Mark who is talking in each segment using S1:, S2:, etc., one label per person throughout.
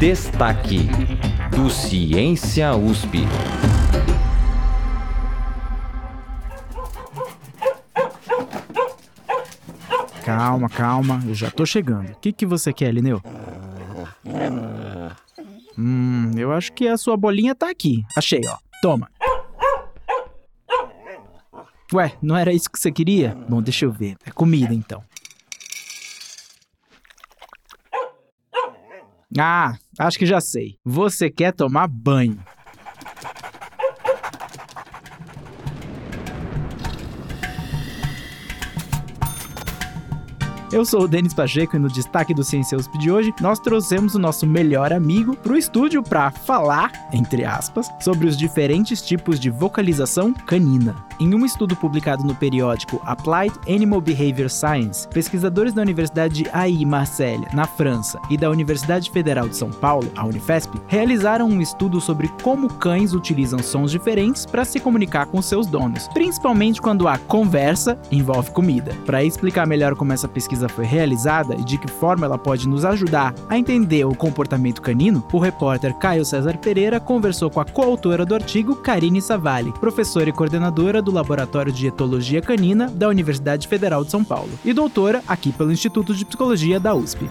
S1: Destaque do Ciência USP.
S2: Calma, calma, eu já tô chegando. O que, que você quer, Lineu? Hum, eu acho que a sua bolinha tá aqui. Achei, ó. Toma. Ué, não era isso que você queria? Bom, deixa eu ver. É comida então. Ah, acho que já sei. Você quer tomar banho. Eu sou o Denis Pacheco e no destaque do Ciência USP de hoje, nós trouxemos o nosso melhor amigo para o estúdio para falar, entre aspas, sobre os diferentes tipos de vocalização canina. Em um estudo publicado no periódico Applied Animal Behavior Science, pesquisadores da Universidade de AI Marseille, na França, e da Universidade Federal de São Paulo, a Unifesp, realizaram um estudo sobre como cães utilizam sons diferentes para se comunicar com seus donos, principalmente quando a conversa envolve comida. Para explicar melhor como essa pesquisa foi realizada e de que forma ela pode nos ajudar a entender o comportamento canino, o repórter Caio César Pereira conversou com a coautora do artigo, Karine Savalli, professora e coordenadora do Laboratório de Etologia Canina da Universidade Federal de São Paulo e doutora aqui pelo Instituto de Psicologia da USP.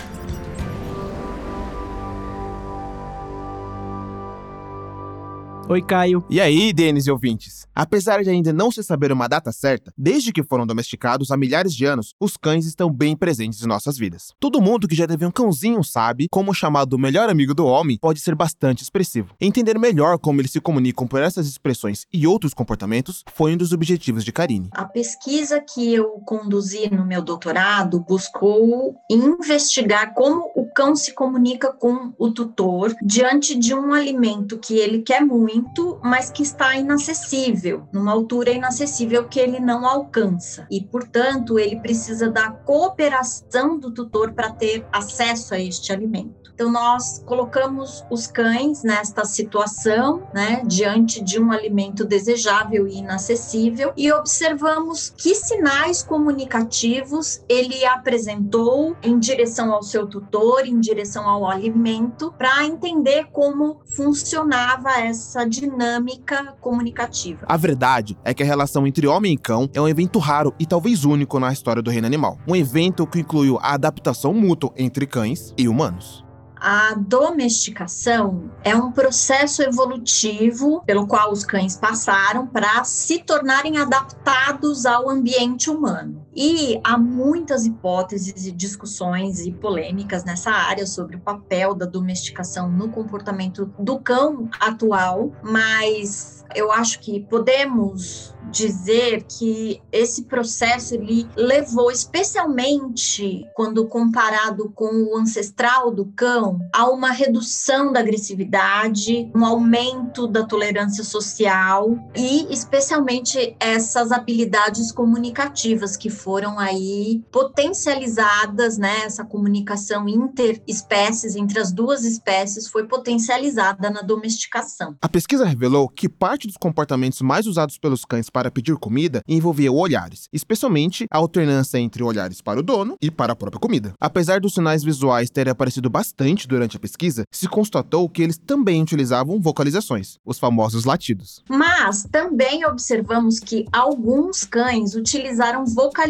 S2: Oi, Caio.
S3: E aí, Denis e ouvintes? Apesar de ainda não se saber uma data certa, desde que foram domesticados há milhares de anos, os cães estão bem presentes em nossas vidas. Todo mundo que já teve um cãozinho sabe como o chamado melhor amigo do homem pode ser bastante expressivo. Entender melhor como eles se comunicam por essas expressões e outros comportamentos foi um dos objetivos de Karine.
S4: A pesquisa que eu conduzi no meu doutorado buscou investigar como o cão se comunica com o tutor diante de um alimento que ele quer muito muito, mas que está inacessível, numa altura inacessível que ele não alcança. E, portanto, ele precisa da cooperação do tutor para ter acesso a este alimento. Então, nós colocamos os cães nesta situação, né, diante de um alimento desejável e inacessível, e observamos que sinais comunicativos ele apresentou em direção ao seu tutor, em direção ao alimento, para entender como funcionava essa dinâmica comunicativa.
S3: A verdade é que a relação entre homem e cão é um evento raro e talvez único na história do reino animal. Um evento que incluiu a adaptação mútua entre cães e humanos.
S4: A domesticação é um processo evolutivo pelo qual os cães passaram para se tornarem adaptados ao ambiente humano. E há muitas hipóteses e discussões e polêmicas nessa área sobre o papel da domesticação no comportamento do cão atual, mas eu acho que podemos dizer que esse processo ele levou especialmente quando comparado com o ancestral do cão a uma redução da agressividade, um aumento da tolerância social e especialmente essas habilidades comunicativas que foram aí potencializadas, né, essa comunicação interespécies entre as duas espécies foi potencializada na domesticação.
S3: A pesquisa revelou que parte dos comportamentos mais usados pelos cães para pedir comida envolvia olhares, especialmente a alternância entre olhares para o dono e para a própria comida. Apesar dos sinais visuais terem aparecido bastante durante a pesquisa, se constatou que eles também utilizavam vocalizações, os famosos latidos.
S4: Mas também observamos que alguns cães utilizaram vocalizações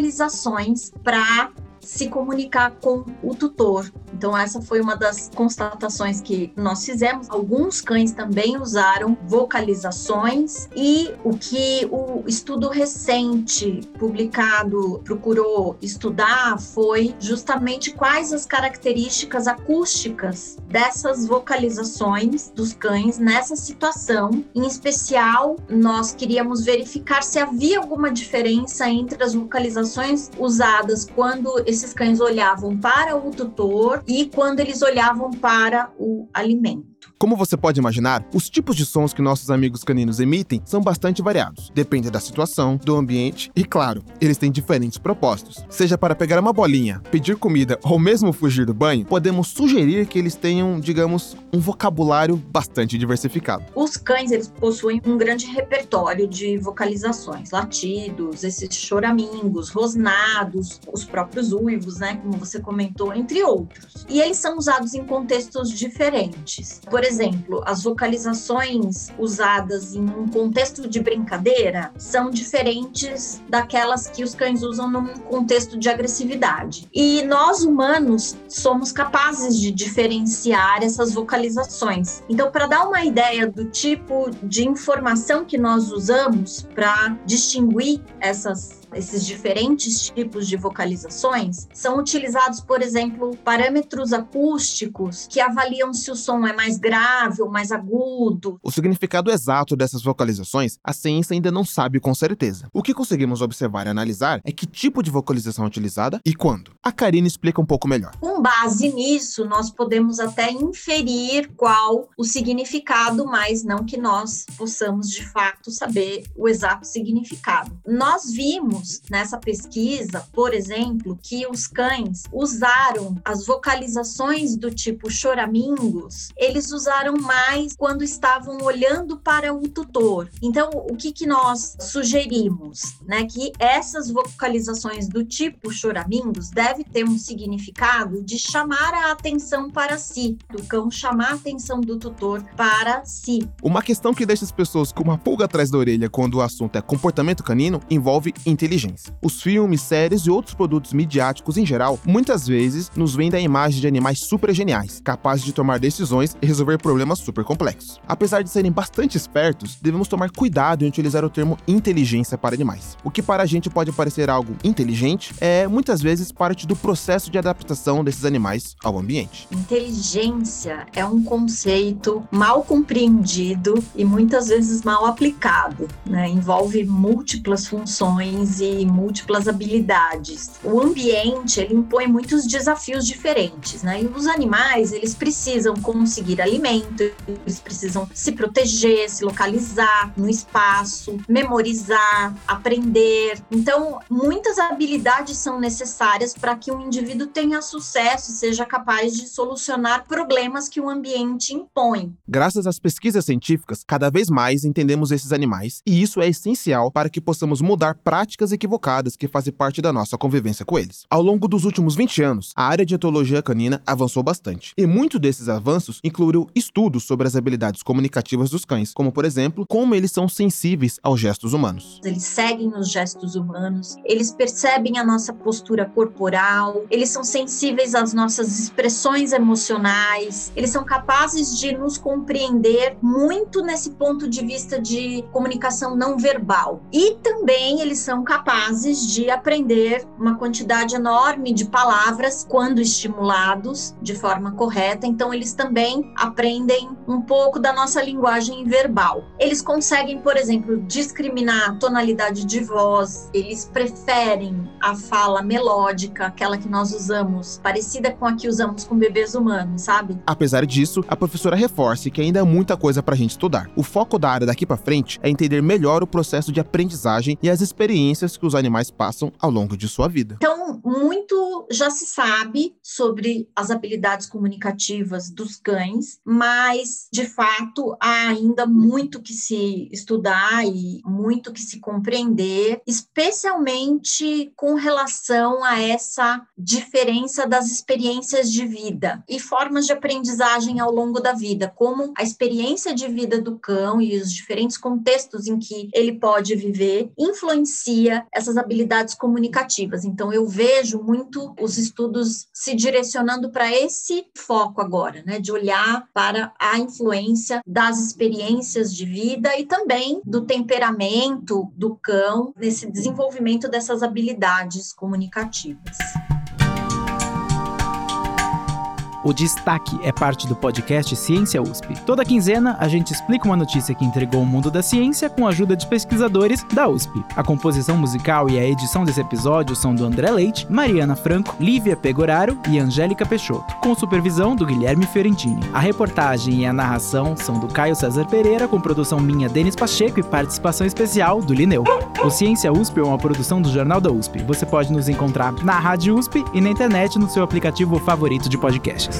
S4: para se comunicar com o tutor. Então, essa foi uma das constatações que nós fizemos. Alguns cães também usaram vocalizações, e o que o estudo recente publicado procurou estudar foi justamente quais as características acústicas dessas vocalizações dos cães nessa situação. Em especial, nós queríamos verificar se havia alguma diferença entre as vocalizações usadas quando esses cães olhavam para o tutor e quando eles olhavam para o alimento.
S3: Como você pode imaginar, os tipos de sons que nossos amigos caninos emitem são bastante variados. Depende da situação, do ambiente e, claro, eles têm diferentes propósitos. Seja para pegar uma bolinha, pedir comida ou mesmo fugir do banho, podemos sugerir que eles tenham, digamos, um vocabulário bastante diversificado.
S4: Os cães, eles possuem um grande repertório de vocalizações, latidos, esses choramingos, rosnados, os próprios uivos, né, como você comentou, entre outros. E eles são usados em contextos diferentes. Por exemplo, as vocalizações usadas em um contexto de brincadeira são diferentes daquelas que os cães usam num contexto de agressividade. E nós humanos somos capazes de diferenciar essas vocalizações. Então, para dar uma ideia do tipo de informação que nós usamos para distinguir essas esses diferentes tipos de vocalizações, são utilizados, por exemplo, parâmetros acústicos que avaliam se o som é mais grave ou mais agudo.
S3: O significado exato dessas vocalizações a ciência ainda não sabe com certeza. O que conseguimos observar e analisar é que tipo de vocalização é utilizada e quando. A Karine explica um pouco melhor.
S4: Com base nisso, nós podemos até inferir qual o significado, mas não que nós possamos de fato saber o exato significado. Nós vimos vimos nessa pesquisa, por exemplo, que os cães usaram as vocalizações do tipo choramingos, eles usaram mais quando estavam olhando para o tutor. Então, o que, que nós sugerimos? Né? Que essas vocalizações do tipo choramingos deve ter um significado de chamar a atenção para si, do cão chamar a atenção do tutor para si.
S3: Uma questão que deixa as pessoas com uma pulga atrás da orelha quando o assunto é comportamento canino envolve inteligência inteligência. Os filmes, séries e outros produtos midiáticos em geral muitas vezes nos vendem a imagem de animais super geniais, capazes de tomar decisões e resolver problemas super complexos. Apesar de serem bastante espertos, devemos tomar cuidado em utilizar o termo inteligência para animais. O que para a gente pode parecer algo inteligente é muitas vezes parte do processo de adaptação desses animais ao ambiente.
S4: Inteligência é um conceito mal compreendido e muitas vezes mal aplicado, né? envolve múltiplas funções e múltiplas habilidades. O ambiente, ele impõe muitos desafios diferentes, né? E os animais, eles precisam conseguir alimento, eles precisam se proteger, se localizar no espaço, memorizar, aprender. Então, muitas habilidades são necessárias para que um indivíduo tenha sucesso e seja capaz de solucionar problemas que o ambiente impõe.
S3: Graças às pesquisas científicas, cada vez mais entendemos esses animais, e isso é essencial para que possamos mudar práticas equivocadas que fazem parte da nossa convivência com eles. Ao longo dos últimos 20 anos, a área de etologia canina avançou bastante, e muito desses avanços incluiu estudos sobre as habilidades comunicativas dos cães, como por exemplo, como eles são sensíveis aos gestos humanos.
S4: Eles seguem os gestos humanos, eles percebem a nossa postura corporal, eles são sensíveis às nossas expressões emocionais, eles são capazes de nos compreender muito nesse ponto de vista de comunicação não verbal. E também eles são capazes de aprender uma quantidade enorme de palavras quando estimulados de forma correta. Então, eles também aprendem um pouco da nossa linguagem verbal. Eles conseguem, por exemplo, discriminar a tonalidade de voz, eles preferem a fala melódica, aquela que nós usamos, parecida com a que usamos com bebês humanos, sabe?
S3: Apesar disso, a professora reforça que ainda há muita coisa para a gente estudar. O foco da área daqui para frente é entender melhor o processo de aprendizagem e as experiências que os animais passam ao longo de sua vida.
S4: Então, muito já se sabe sobre as habilidades comunicativas dos cães, mas de fato há ainda muito que se estudar e muito que se compreender, especialmente com relação a essa diferença das experiências de vida e formas de aprendizagem ao longo da vida, como a experiência de vida do cão e os diferentes contextos em que ele pode viver influencia essas habilidades comunicativas. Então, eu vejo muito os estudos se direcionando para esse foco agora, né, de olhar para a influência das experiências de vida e também do temperamento do cão nesse desenvolvimento dessas habilidades comunicativas.
S2: O Destaque é parte do podcast Ciência USP. Toda quinzena, a gente explica uma notícia que entregou o mundo da ciência com a ajuda de pesquisadores da USP. A composição musical e a edição desse episódio são do André Leite, Mariana Franco, Lívia Pegoraro e Angélica Peixoto, com supervisão do Guilherme Fiorentini. A reportagem e a narração são do Caio César Pereira, com produção minha Denis Pacheco e participação especial do Lineu. O Ciência USP é uma produção do Jornal da USP. Você pode nos encontrar na Rádio USP e na internet no seu aplicativo favorito de podcasts.